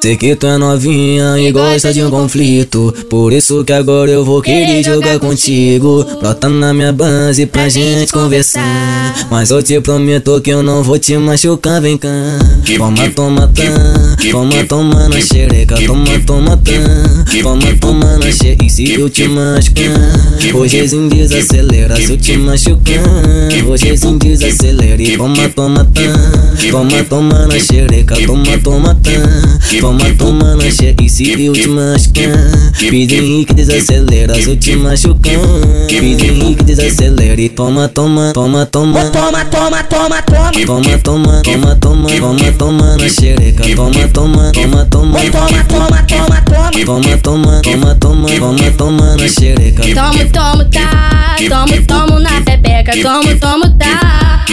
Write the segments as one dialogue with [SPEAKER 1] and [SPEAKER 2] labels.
[SPEAKER 1] Sei que tu é novinha e gosta de um conflito. Por isso que agora eu vou querer jogar contigo. Brota na minha base pra gente conversar. Mas eu te prometo que eu não vou te machucar, vem cá. Toma, toma, tá. Toma, toma na xereca. Toma, toma, tá. Toma, toma na xereca. E se eu te machucar? Hojezinho desacelera se eu te machucar. Hojezinho desacelera e toma, toma, tá. Toma, toma na xereca. Toma, toma, tá. Toma, toma na xereca. E se eu te machucar? Pide Henrique desacelera se eu te machucar. Pide Henrique desacelera e toma, toma, toma, toma.
[SPEAKER 2] Toma, toma, toma, toma.
[SPEAKER 1] Toma, toma, toma, toma, toma, toma na xereca. Toma, toma, toma, toma.
[SPEAKER 2] Toma, toma, toma, toma.
[SPEAKER 1] Toma, toma, toma, toma, toma, toma na xereca.
[SPEAKER 3] Tomo, tomo, tá. Tomo, tomo na pepeca. Tomo, tomo, tá.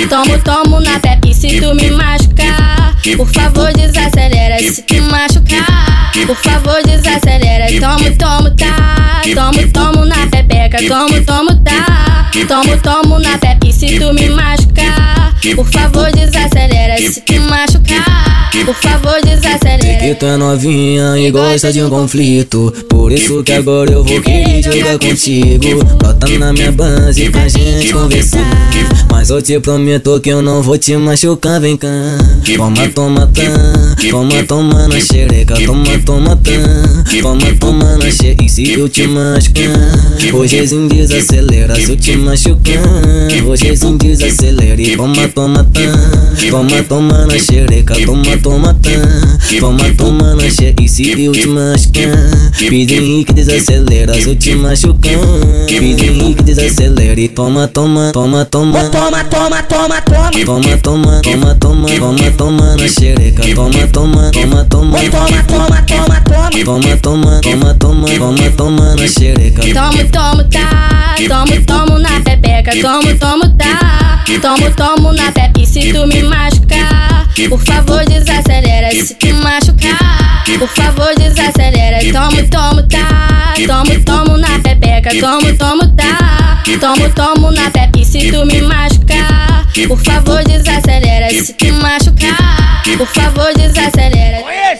[SPEAKER 3] Tomo, tomo na pepe. Se tu me machucar, por favor desacelera. Se tu machucar, por favor desacelera. Tomo, tomo, tá. Tomo, tomo na pepeca. Tomo, tomo, tá. Tomo, tomo na pepe. Se tu me machucar, por favor desacelera. Por favor desacelera.
[SPEAKER 1] Que tu é novinha e gosta de um conflito. Por isso que agora eu vou querer jogar contigo. Bota na minha base pra gente conversar. Mas eu te prometo que eu não vou te machucar, vem cá. Toma, toma, tá. Toma, toma na xereca. Toma, toma, tá. Toma, toma na xereca. E se eu te machucar? Hojezinho desacelera se eu te machucar. Hojezinho desacelera e toma, toma, tá. Toma, toma na xereca. Toma, toma, tá. Toma, toma na xereca. E se eu te machucar? Pide Henrique desacelera se eu te machucar. Pide Henrique desacelera e toma, toma, toma, toma.
[SPEAKER 2] Toma, toma, toma, toma.
[SPEAKER 1] Toma, toma, toma, toma, toma, toma na xereca. Toma, toma, toma, toma.
[SPEAKER 2] Toma, toma, toma, toma.
[SPEAKER 1] Toma, toma, toma, toma, toma, toma na xereca.
[SPEAKER 3] Tomo, tomo, tá. Tomo, tomo na pepeca. Tomo, tomo, tá. Tomo, tomo na pepe. Se tu me machucar, por favor desacelera. Se tu machucar, por favor desacelera. Tomo, tomo, tá. Tomo, tomo na pepeca. Tomo, tomo, tá. Tomo, tomo na pepe. Se tu me machucar, por favor desacelera. Se tu machucar, por favor desacelera.